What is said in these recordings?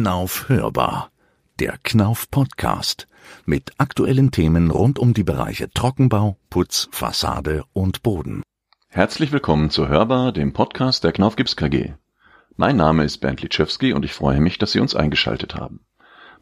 Knauf hörbar. Der Knauf Podcast mit aktuellen Themen rund um die Bereiche Trockenbau, Putz, Fassade und Boden. Herzlich willkommen zu Hörbar, dem Podcast der Knauf Gips KG. Mein Name ist Bernd Litschewski und ich freue mich, dass Sie uns eingeschaltet haben.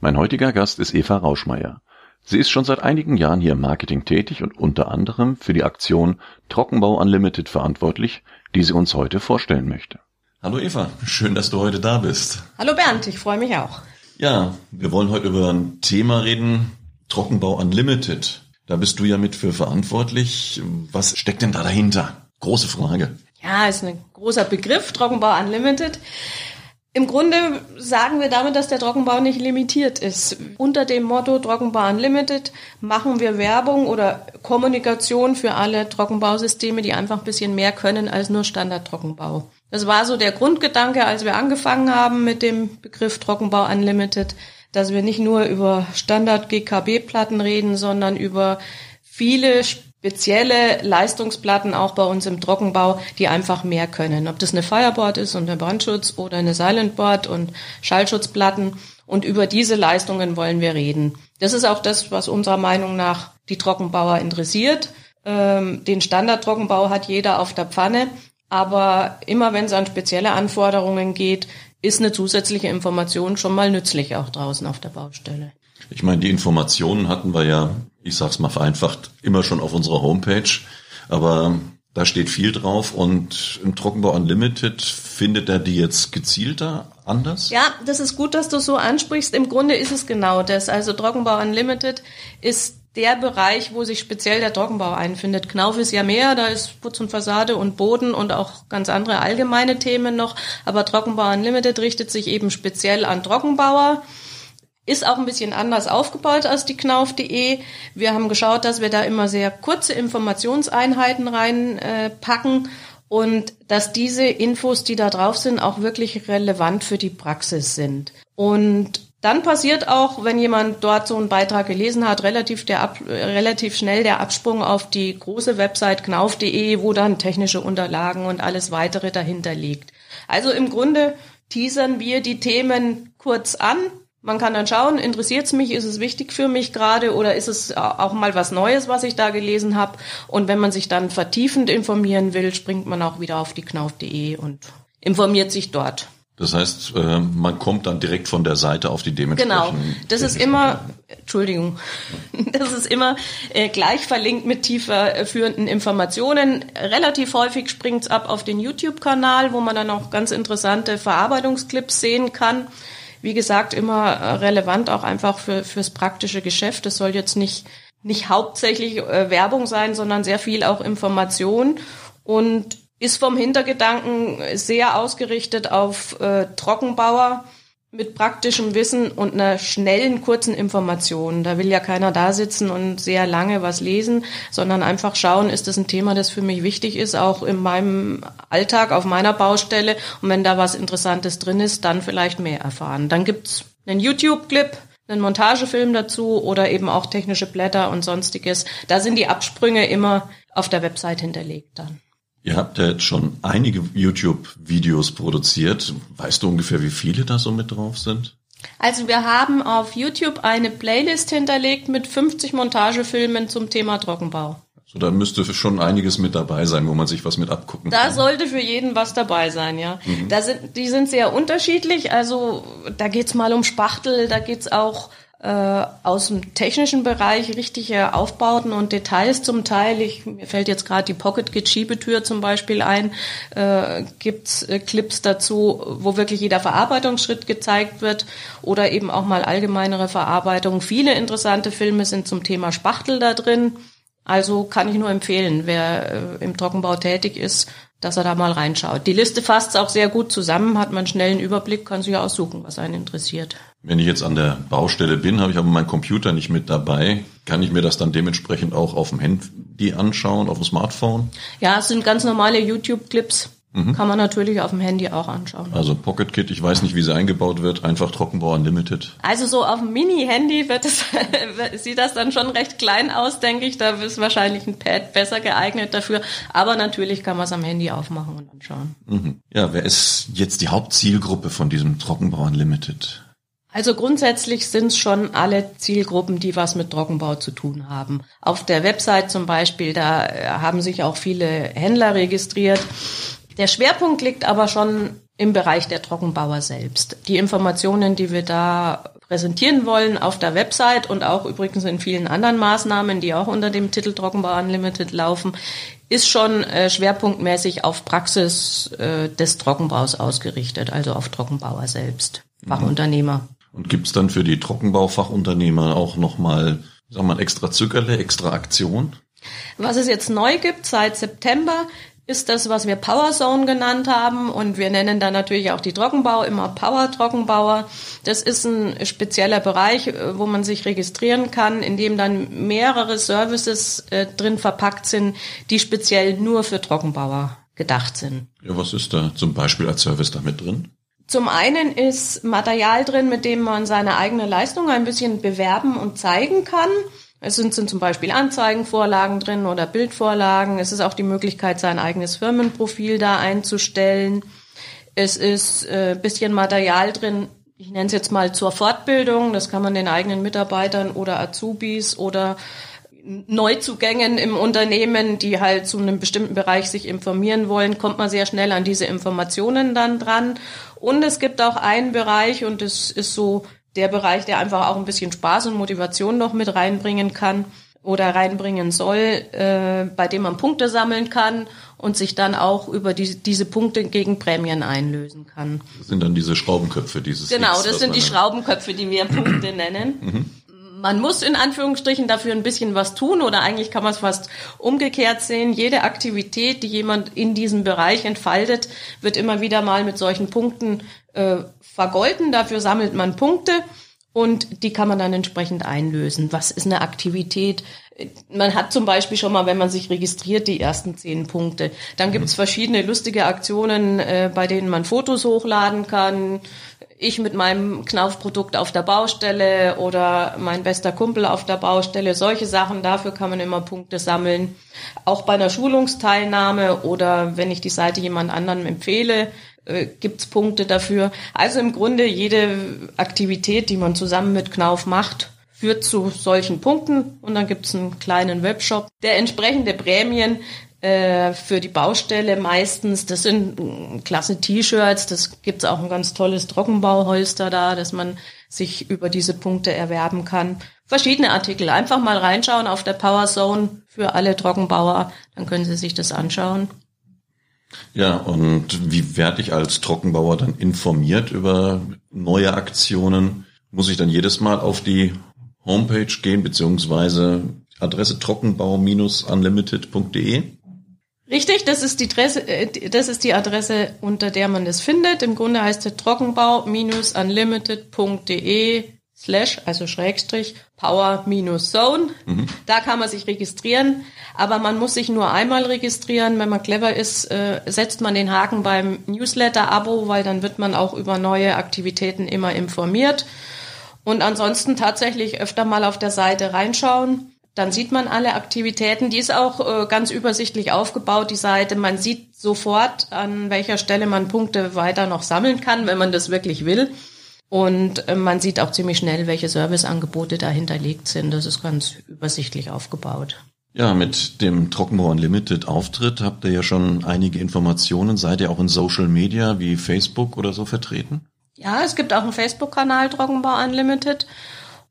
Mein heutiger Gast ist Eva Rauschmeier. Sie ist schon seit einigen Jahren hier im Marketing tätig und unter anderem für die Aktion Trockenbau Unlimited verantwortlich, die sie uns heute vorstellen möchte. Hallo Eva, schön, dass du heute da bist. Hallo Bernd, ich freue mich auch. Ja, wir wollen heute über ein Thema reden, Trockenbau Unlimited. Da bist du ja mit für verantwortlich. Was steckt denn da dahinter? Große Frage. Ja, ist ein großer Begriff, Trockenbau Unlimited. Im Grunde sagen wir damit, dass der Trockenbau nicht limitiert ist. Unter dem Motto Trockenbau Unlimited machen wir Werbung oder Kommunikation für alle Trockenbausysteme, die einfach ein bisschen mehr können als nur Standard-Trockenbau. Das war so der Grundgedanke, als wir angefangen haben mit dem Begriff Trockenbau Unlimited, dass wir nicht nur über Standard-GKB-Platten reden, sondern über viele spezielle Leistungsplatten auch bei uns im Trockenbau, die einfach mehr können. Ob das eine Fireboard ist und ein Brandschutz oder eine Silentboard und Schallschutzplatten. Und über diese Leistungen wollen wir reden. Das ist auch das, was unserer Meinung nach die Trockenbauer interessiert. Ähm, den Standard-Trockenbau hat jeder auf der Pfanne. Aber immer wenn es an spezielle Anforderungen geht, ist eine zusätzliche Information schon mal nützlich auch draußen auf der Baustelle. Ich meine, die Informationen hatten wir ja, ich sag's mal vereinfacht, immer schon auf unserer Homepage, aber da steht viel drauf und im Trockenbau Unlimited findet er die jetzt gezielter anders? Ja, das ist gut, dass du so ansprichst. Im Grunde ist es genau das. Also Trockenbau Unlimited ist der Bereich, wo sich speziell der Trockenbau einfindet. Knauf ist ja mehr, da ist Putz und Fassade und Boden und auch ganz andere allgemeine Themen noch. Aber Trockenbau Unlimited richtet sich eben speziell an Trockenbauer ist auch ein bisschen anders aufgebaut als die Knauf.de. Wir haben geschaut, dass wir da immer sehr kurze Informationseinheiten reinpacken äh, und dass diese Infos, die da drauf sind, auch wirklich relevant für die Praxis sind. Und dann passiert auch, wenn jemand dort so einen Beitrag gelesen hat, relativ, der Ab, relativ schnell der Absprung auf die große Website knauf.de, wo dann technische Unterlagen und alles weitere dahinter liegt. Also im Grunde teasern wir die Themen kurz an, man kann dann schauen, interessiert es mich, ist es wichtig für mich gerade oder ist es auch mal was Neues, was ich da gelesen habe. Und wenn man sich dann vertiefend informieren will, springt man auch wieder auf die knauf.de und informiert sich dort. Das heißt, äh, man kommt dann direkt von der Seite auf die dementsprechenden. Genau, das ist immer, Entschuldigung, das ist immer äh, gleich verlinkt mit tiefer führenden Informationen. Relativ häufig springt's ab auf den YouTube-Kanal, wo man dann auch ganz interessante Verarbeitungsclips sehen kann wie gesagt, immer äh, relevant auch einfach für, fürs praktische Geschäft. Es soll jetzt nicht, nicht hauptsächlich äh, Werbung sein, sondern sehr viel auch Information und ist vom Hintergedanken sehr ausgerichtet auf äh, Trockenbauer, mit praktischem Wissen und einer schnellen, kurzen Information. Da will ja keiner da sitzen und sehr lange was lesen, sondern einfach schauen, ist das ein Thema, das für mich wichtig ist, auch in meinem Alltag, auf meiner Baustelle. Und wenn da was Interessantes drin ist, dann vielleicht mehr erfahren. Dann gibt's einen YouTube-Clip, einen Montagefilm dazu oder eben auch technische Blätter und sonstiges. Da sind die Absprünge immer auf der Website hinterlegt dann. Ihr habt ja jetzt schon einige YouTube-Videos produziert. Weißt du ungefähr, wie viele da so mit drauf sind? Also wir haben auf YouTube eine Playlist hinterlegt mit 50 Montagefilmen zum Thema Trockenbau. So, da müsste schon einiges mit dabei sein, wo man sich was mit abgucken da kann. Da sollte für jeden was dabei sein, ja. Mhm. Da sind, die sind sehr unterschiedlich. Also da geht's mal um Spachtel, da geht's auch äh, aus dem technischen Bereich richtige Aufbauten und Details zum Teil. Ich, mir fällt jetzt gerade die Pocket Git Schiebetür zum Beispiel ein. Äh, gibt's äh, Clips dazu, wo wirklich jeder Verarbeitungsschritt gezeigt wird oder eben auch mal allgemeinere Verarbeitung. Viele interessante Filme sind zum Thema Spachtel da drin. Also kann ich nur empfehlen, wer äh, im Trockenbau tätig ist, dass er da mal reinschaut. Die Liste fasst auch sehr gut zusammen, hat man einen schnellen Überblick, kann sich aussuchen, was einen interessiert. Wenn ich jetzt an der Baustelle bin, habe ich aber meinen Computer nicht mit dabei. Kann ich mir das dann dementsprechend auch auf dem Handy anschauen, auf dem Smartphone? Ja, es sind ganz normale YouTube-Clips. Mhm. Kann man natürlich auf dem Handy auch anschauen. Also Pocket Kit, ich weiß nicht, wie sie eingebaut wird, einfach Trockenbau Unlimited. Also so auf dem Mini-Handy wird es, sieht das dann schon recht klein aus, denke ich. Da ist wahrscheinlich ein Pad besser geeignet dafür. Aber natürlich kann man es am Handy aufmachen und anschauen. Mhm. Ja, wer ist jetzt die Hauptzielgruppe von diesem Trockenbau Unlimited? Also grundsätzlich sind es schon alle Zielgruppen, die was mit Trockenbau zu tun haben. Auf der Website zum Beispiel, da äh, haben sich auch viele Händler registriert. Der Schwerpunkt liegt aber schon im Bereich der Trockenbauer selbst. Die Informationen, die wir da präsentieren wollen auf der Website und auch übrigens in vielen anderen Maßnahmen, die auch unter dem Titel Trockenbau Unlimited laufen, ist schon äh, schwerpunktmäßig auf Praxis äh, des Trockenbaus ausgerichtet, also auf Trockenbauer selbst, Fachunternehmer. Und gibt's dann für die Trockenbaufachunternehmer auch nochmal, sagen wir mal, extra Zückerle, extra Aktion? Was es jetzt neu gibt seit September, ist das, was wir Power Zone genannt haben. Und wir nennen da natürlich auch die Trockenbau immer Power Trockenbauer. Das ist ein spezieller Bereich, äh, wo man sich registrieren kann, in dem dann mehrere Services äh, drin verpackt sind, die speziell nur für Trockenbauer gedacht sind. Ja, was ist da zum Beispiel als Service damit drin? Zum einen ist Material drin, mit dem man seine eigene Leistung ein bisschen bewerben und zeigen kann. Es sind, sind zum Beispiel Anzeigenvorlagen drin oder Bildvorlagen. Es ist auch die Möglichkeit, sein eigenes Firmenprofil da einzustellen. Es ist äh, bisschen Material drin, ich nenne es jetzt mal zur Fortbildung. Das kann man den eigenen Mitarbeitern oder Azubis oder Neuzugängen im Unternehmen, die halt zu einem bestimmten Bereich sich informieren wollen, kommt man sehr schnell an diese Informationen dann dran. Und es gibt auch einen Bereich, und das ist so der Bereich, der einfach auch ein bisschen Spaß und Motivation noch mit reinbringen kann oder reinbringen soll, äh, bei dem man Punkte sammeln kann und sich dann auch über die, diese Punkte gegen Prämien einlösen kann. Das sind dann diese Schraubenköpfe, dieses Genau, X, das sind die Schraubenköpfe, die wir Punkte nennen. Mhm. Man muss in Anführungsstrichen dafür ein bisschen was tun oder eigentlich kann man es fast umgekehrt sehen. Jede Aktivität, die jemand in diesem Bereich entfaltet, wird immer wieder mal mit solchen Punkten äh, vergolten. Dafür sammelt man Punkte und die kann man dann entsprechend einlösen. Was ist eine Aktivität? Man hat zum Beispiel schon mal, wenn man sich registriert, die ersten zehn Punkte. Dann gibt es verschiedene lustige Aktionen, äh, bei denen man Fotos hochladen kann. Ich mit meinem Knaufprodukt auf der Baustelle oder mein bester Kumpel auf der Baustelle. Solche Sachen, dafür kann man immer Punkte sammeln. Auch bei einer Schulungsteilnahme oder wenn ich die Seite jemand anderem empfehle, äh, gibt's Punkte dafür. Also im Grunde jede Aktivität, die man zusammen mit Knauf macht, führt zu solchen Punkten und dann gibt's einen kleinen Webshop, der entsprechende Prämien äh, für die Baustelle meistens, das sind mm, klasse T-Shirts, das gibt's auch ein ganz tolles Trockenbauholster da, dass man sich über diese Punkte erwerben kann. Verschiedene Artikel. Einfach mal reinschauen auf der Power Zone für alle Trockenbauer, dann können Sie sich das anschauen. Ja, und wie werde ich als Trockenbauer dann informiert über neue Aktionen? Muss ich dann jedes Mal auf die Homepage gehen, beziehungsweise Adresse trockenbau-unlimited.de? Richtig, das ist die Adresse, äh, das ist die Adresse, unter der man das findet. Im Grunde heißt es trockenbau-unlimited.de slash, also Schrägstrich, power-zone. Da kann man sich registrieren, aber man muss sich nur einmal registrieren. Wenn man clever ist, äh, setzt man den Haken beim Newsletter-Abo, weil dann wird man auch über neue Aktivitäten immer informiert. Und ansonsten tatsächlich öfter mal auf der Seite reinschauen. Dann sieht man alle Aktivitäten. Die ist auch äh, ganz übersichtlich aufgebaut, die Seite. Man sieht sofort, an welcher Stelle man Punkte weiter noch sammeln kann, wenn man das wirklich will. Und äh, man sieht auch ziemlich schnell, welche Serviceangebote dahinterlegt sind. Das ist ganz übersichtlich aufgebaut. Ja, mit dem Trockenbau Unlimited Auftritt habt ihr ja schon einige Informationen. Seid ihr auch in Social Media wie Facebook oder so vertreten? Ja, es gibt auch einen Facebook-Kanal Trockenbau Unlimited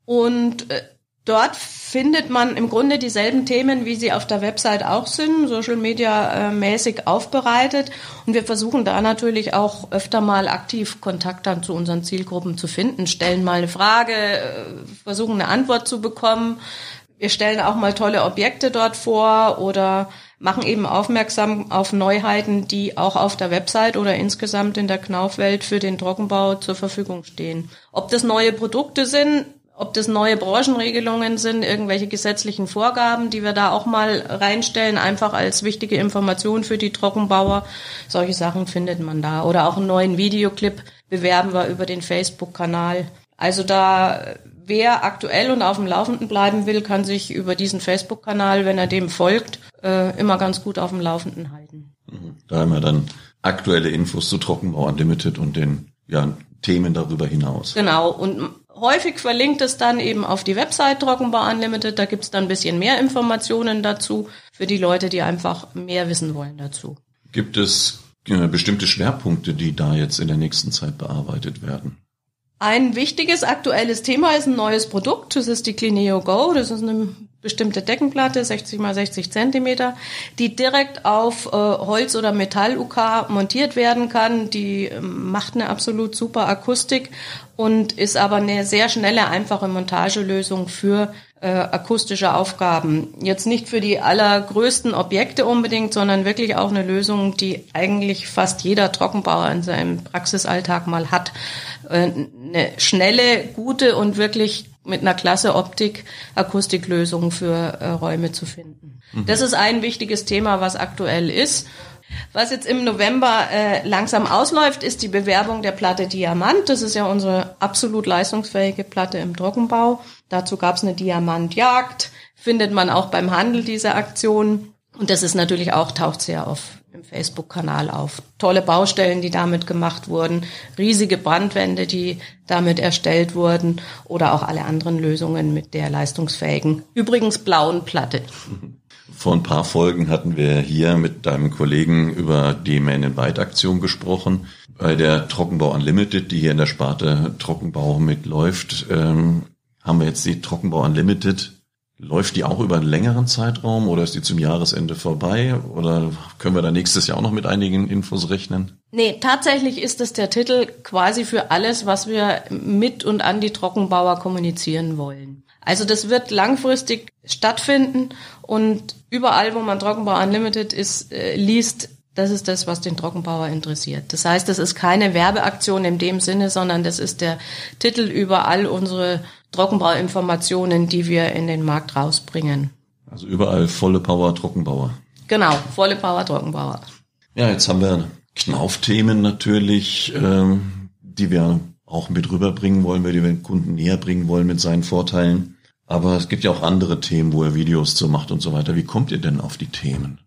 und äh, dort findet man im Grunde dieselben Themen, wie sie auf der Website auch sind, Social Media äh, mäßig aufbereitet und wir versuchen da natürlich auch öfter mal aktiv Kontakt dann zu unseren Zielgruppen zu finden, stellen mal eine Frage, äh, versuchen eine Antwort zu bekommen. Wir stellen auch mal tolle Objekte dort vor oder machen eben aufmerksam auf Neuheiten, die auch auf der Website oder insgesamt in der Knaufwelt für den Trockenbau zur Verfügung stehen. Ob das neue Produkte sind, ob das neue Branchenregelungen sind, irgendwelche gesetzlichen Vorgaben, die wir da auch mal reinstellen, einfach als wichtige Information für die Trockenbauer. Solche Sachen findet man da. Oder auch einen neuen Videoclip bewerben wir über den Facebook-Kanal. Also da, wer aktuell und auf dem Laufenden bleiben will, kann sich über diesen Facebook-Kanal, wenn er dem folgt, äh, immer ganz gut auf dem Laufenden halten. Da haben wir dann aktuelle Infos zu Trockenbau Unlimited und den ja, Themen darüber hinaus. Genau. Und häufig verlinkt es dann eben auf die Website Trockenbau Unlimited. Da gibt's dann ein bisschen mehr Informationen dazu für die Leute, die einfach mehr wissen wollen dazu. Gibt es äh, bestimmte Schwerpunkte, die da jetzt in der nächsten Zeit bearbeitet werden? Ein wichtiges aktuelles Thema ist ein neues Produkt. Das ist die Clineo Go. Das ist eine bestimmte Deckenplatte, 60 mal 60 Zentimeter, die direkt auf äh, Holz- oder Metall-UK montiert werden kann. Die äh, macht eine absolut super Akustik und ist aber eine sehr schnelle, einfache Montagelösung für äh, akustische Aufgaben. Jetzt nicht für die allergrößten Objekte unbedingt, sondern wirklich auch eine Lösung, die eigentlich fast jeder Trockenbauer in seinem Praxisalltag mal hat. Äh, eine schnelle, gute und wirklich mit einer klasse Optik Akustiklösungen für äh, Räume zu finden. Mhm. Das ist ein wichtiges Thema, was aktuell ist. Was jetzt im November äh, langsam ausläuft, ist die Bewerbung der Platte Diamant. Das ist ja unsere absolut leistungsfähige Platte im Trockenbau. Dazu gab es eine Diamantjagd, findet man auch beim Handel diese Aktion. Und das ist natürlich auch, taucht sehr auf im Facebook-Kanal auf. Tolle Baustellen, die damit gemacht wurden, riesige Brandwände, die damit erstellt wurden oder auch alle anderen Lösungen mit der leistungsfähigen, übrigens blauen Platte. Vor ein paar Folgen hatten wir hier mit deinem Kollegen über die Man in White Aktion gesprochen. Bei der Trockenbau Unlimited, die hier in der Sparte Trockenbau mitläuft, ähm, haben wir jetzt die Trockenbau Unlimited Läuft die auch über einen längeren Zeitraum oder ist die zum Jahresende vorbei? Oder können wir da nächstes Jahr auch noch mit einigen Infos rechnen? Nee, tatsächlich ist es der Titel quasi für alles, was wir mit und an die Trockenbauer kommunizieren wollen. Also das wird langfristig stattfinden und überall, wo man Trockenbau Unlimited ist, äh, liest, das ist das, was den Trockenbauer interessiert. Das heißt, das ist keine Werbeaktion in dem Sinne, sondern das ist der Titel über all unsere Trockenbauinformationen, die wir in den Markt rausbringen. Also überall volle Power Trockenbauer. Genau, volle Power Trockenbauer. Ja, jetzt haben wir Knaufthemen natürlich, ähm, die wir auch mit rüberbringen wollen, weil wir den Kunden näher bringen wollen mit seinen Vorteilen. Aber es gibt ja auch andere Themen, wo er Videos zu macht und so weiter. Wie kommt ihr denn auf die Themen?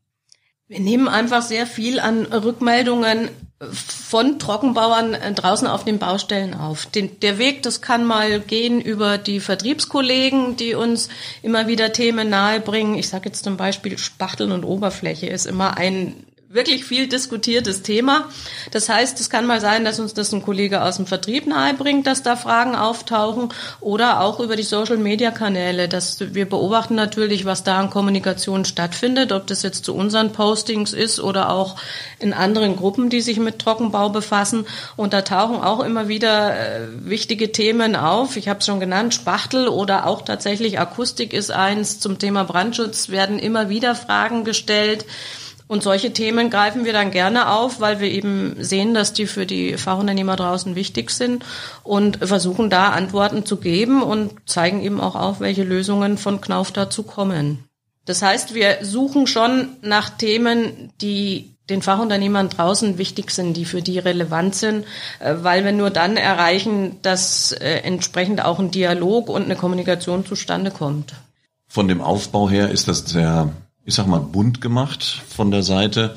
Wir nehmen einfach sehr viel an Rückmeldungen von Trockenbauern äh, draußen auf den Baustellen auf. Den, der Weg, das kann mal gehen über die Vertriebskollegen, die uns immer wieder Themen nahebringen. Ich sage jetzt zum Beispiel Spachteln und Oberfläche ist immer ein wirklich viel diskutiertes Thema. Das heißt, es kann mal sein, dass uns das ein Kollege aus dem Vertrieb nahebringt, dass da Fragen auftauchen oder auch über die Social-Media-Kanäle. Dass wir beobachten natürlich, was da an Kommunikation stattfindet, ob das jetzt zu unseren Postings ist oder auch in anderen Gruppen, die sich mit Trockenbau befassen. Und da tauchen auch immer wieder äh, wichtige Themen auf. Ich habe es schon genannt, Spachtel oder auch tatsächlich Akustik ist eins. Zum Thema Brandschutz werden immer wieder Fragen gestellt. Und solche Themen greifen wir dann gerne auf, weil wir eben sehen, dass die für die Fachunternehmer draußen wichtig sind und versuchen da Antworten zu geben und zeigen eben auch auf, welche Lösungen von Knauf dazu kommen. Das heißt, wir suchen schon nach Themen, die den Fachunternehmern draußen wichtig sind, die für die relevant sind, äh, weil wir nur dann erreichen, dass äh, entsprechend auch ein Dialog und eine Kommunikation zustande kommt. Von dem Aufbau her ist das sehr ich sag mal, bunt gemacht von der Seite.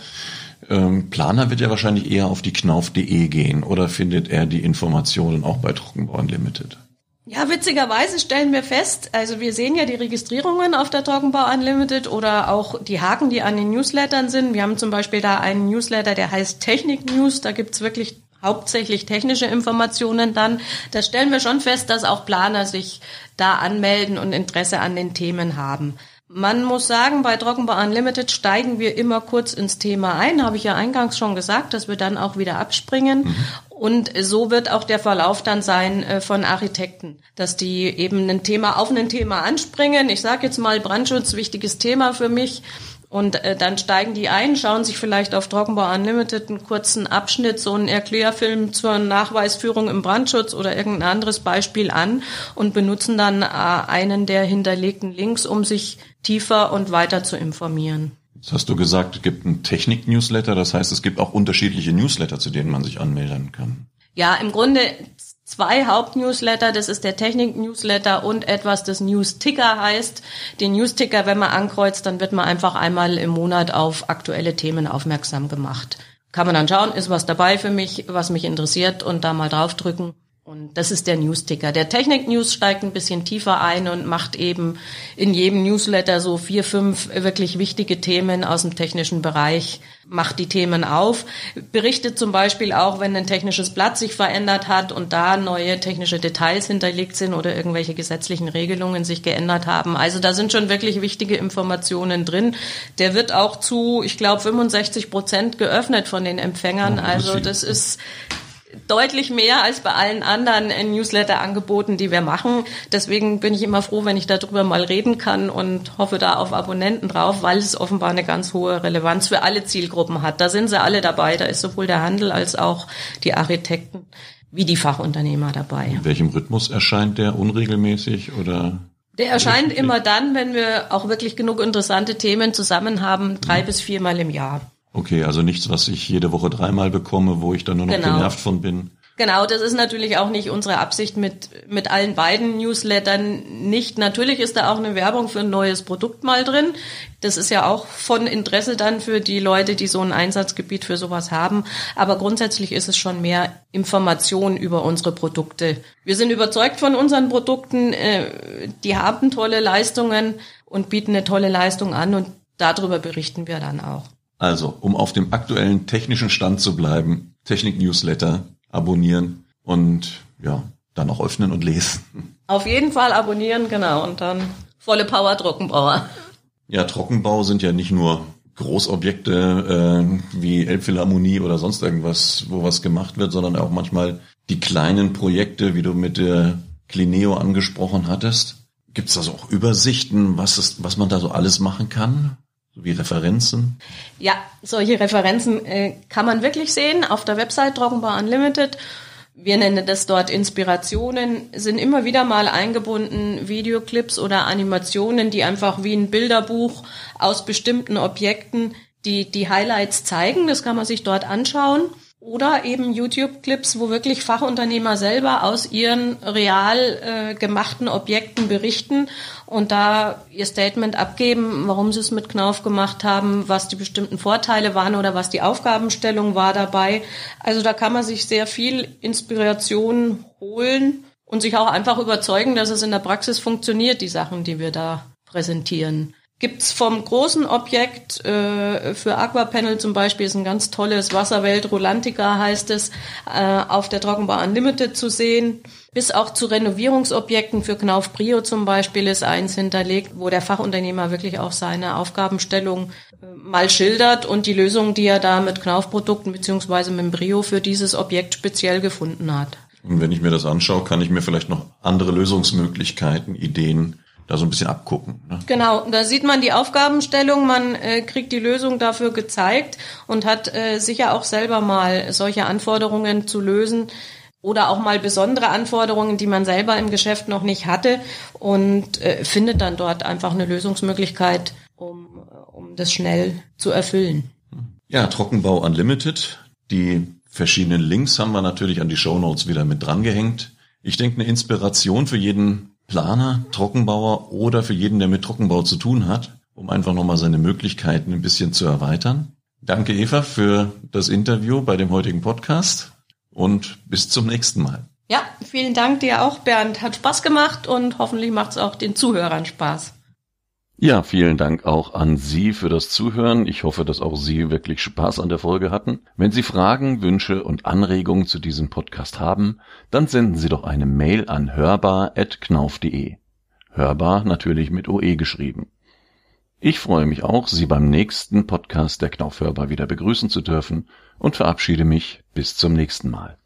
Ähm, Planer wird ja wahrscheinlich eher auf die knauf.de gehen oder findet er die Informationen auch bei Trockenbau Unlimited? Ja, witzigerweise stellen wir fest, also wir sehen ja die Registrierungen auf der Trockenbau Unlimited oder auch die Haken, die an den Newslettern sind. Wir haben zum Beispiel da einen Newsletter, der heißt Technik News. Da gibt's wirklich hauptsächlich technische Informationen dann. Da stellen wir schon fest, dass auch Planer sich da anmelden und Interesse an den Themen haben. Man muss sagen, bei Trockenbau Unlimited steigen wir immer kurz ins Thema ein, habe ich ja eingangs schon gesagt, dass wir dann auch wieder abspringen. Mhm. Und so wird auch der Verlauf dann sein äh, von Architekten, dass die eben ein Thema auf ein Thema anspringen. Ich sage jetzt mal Brandschutz, wichtiges Thema für mich. Und äh, dann steigen die ein, schauen sich vielleicht auf Trockenbau Unlimited einen kurzen Abschnitt, so einen Erklärfilm zur Nachweisführung im Brandschutz oder irgendein anderes Beispiel an und benutzen dann äh, einen der hinterlegten Links, um sich tiefer und weiter zu informieren. Jetzt hast du gesagt, es gibt einen Technik-Newsletter, das heißt, es gibt auch unterschiedliche Newsletter, zu denen man sich anmelden kann. Ja, im Grunde zwei Hauptnewsletter. Das ist der Technik-Newsletter und etwas, das News-Ticker heißt. Den News-Ticker, wenn man ankreuzt, dann wird man einfach einmal im Monat auf aktuelle Themen aufmerksam gemacht. kann man dann schauen, ist was dabei für mich, was mich interessiert und da mal draufdrücken. Und das ist der Newsticker. Der Technik-News steigt ein bisschen tiefer ein und macht eben in jedem Newsletter so vier, fünf wirklich wichtige Themen aus dem technischen Bereich, macht die Themen auf, berichtet zum Beispiel auch, wenn ein technisches Blatt sich verändert hat und da neue technische Details hinterlegt sind oder irgendwelche gesetzlichen Regelungen sich geändert haben. Also da sind schon wirklich wichtige Informationen drin. Der wird auch zu, ich glaube, 65 Prozent geöffnet von den Empfängern. Oh, also das ist deutlich mehr als bei allen anderen Newsletter-Angeboten, die wir machen. Deswegen bin ich immer froh, wenn ich darüber mal reden kann und hoffe da auf Abonnenten drauf, weil es offenbar eine ganz hohe Relevanz für alle Zielgruppen hat. Da sind sie alle dabei. Da ist sowohl der Handel als auch die Architekten wie die Fachunternehmer dabei. In welchem Rhythmus erscheint der unregelmäßig oder? Der erscheint immer dann, wenn wir auch wirklich genug interessante Themen zusammen haben, drei ja. bis viermal im Jahr. Okay, also nichts, was ich jede Woche dreimal bekomme, wo ich dann nur noch genau. genervt von bin. Genau, das ist natürlich auch nicht unsere Absicht mit, mit allen beiden Newslettern nicht. Natürlich ist da auch eine Werbung für ein neues Produkt mal drin. Das ist ja auch von Interesse dann für die Leute, die so ein Einsatzgebiet für sowas haben. Aber grundsätzlich ist es schon mehr Information über unsere Produkte. Wir sind überzeugt von unseren Produkten. Äh, die haben tolle Leistungen und bieten eine tolle Leistung an und darüber berichten wir dann auch. Also, um auf dem aktuellen technischen Stand zu bleiben, Technik-Newsletter abonnieren und ja, dann auch öffnen und lesen. Auf jeden Fall abonnieren, genau, und dann volle Power Trockenbauer. Ja, Trockenbau sind ja nicht nur Großobjekte äh, wie Elbphilharmonie oder sonst irgendwas, wo was gemacht wird, sondern auch manchmal die kleinen Projekte, wie du mit der Clineo angesprochen hattest. Gibt es da so auch Übersichten, was, ist, was man da so alles machen kann? Wie Referenzen? Ja, solche Referenzen äh, kann man wirklich sehen auf der Website Trockenbau Unlimited. Wir nennen das dort Inspirationen, sind immer wieder mal eingebunden Videoclips oder Animationen, die einfach wie ein Bilderbuch aus bestimmten Objekten die, die Highlights zeigen. Das kann man sich dort anschauen. Oder eben YouTube-Clips, wo wirklich Fachunternehmer selber aus ihren real äh, gemachten Objekten berichten und da ihr Statement abgeben, warum sie es mit Knauf gemacht haben, was die bestimmten Vorteile waren oder was die Aufgabenstellung war dabei. Also da kann man sich sehr viel Inspiration holen und sich auch einfach überzeugen, dass es in der Praxis funktioniert, die Sachen, die wir da präsentieren gibt's vom großen Objekt äh, für Aquapanel zum Beispiel ist ein ganz tolles Wasserwelt Rolantica heißt es äh, auf der Trockenbau Unlimited zu sehen. Bis auch zu Renovierungsobjekten für Knauf Brio zum Beispiel ist eins hinterlegt, wo der Fachunternehmer wirklich auch seine Aufgabenstellung äh, mal schildert und die Lösung, die er da mit Knaufprodukten beziehungsweise mit Brio für dieses Objekt speziell gefunden hat. Und wenn ich mir das anschaue, kann ich mir vielleicht noch andere Lösungsmöglichkeiten, Ideen da so ein bisschen abgucken. Ne? Genau, da sieht man die Aufgabenstellung, man äh, kriegt die Lösung dafür gezeigt und hat äh, sicher auch selber mal solche Anforderungen zu lösen oder auch mal besondere Anforderungen, die man selber im Geschäft noch nicht hatte und äh, findet dann dort einfach eine Lösungsmöglichkeit, um, um das schnell zu erfüllen. Ja, Trockenbau Unlimited. Die verschiedenen Links haben wir natürlich an die Show Notes wieder mit drangehängt. Ich denke, eine Inspiration für jeden Planer, Trockenbauer oder für jeden, der mit Trockenbau zu tun hat, um einfach nochmal seine Möglichkeiten ein bisschen zu erweitern. Danke Eva für das Interview bei dem heutigen Podcast und bis zum nächsten Mal. Ja, vielen Dank dir auch, Bernd. Hat Spaß gemacht und hoffentlich macht es auch den Zuhörern Spaß. Ja, vielen Dank auch an Sie für das Zuhören. Ich hoffe, dass auch Sie wirklich Spaß an der Folge hatten. Wenn Sie Fragen, Wünsche und Anregungen zu diesem Podcast haben, dann senden Sie doch eine Mail an hörbar.knauf.de. Hörbar natürlich mit OE geschrieben. Ich freue mich auch, Sie beim nächsten Podcast der Knauf Hörbar wieder begrüßen zu dürfen und verabschiede mich bis zum nächsten Mal.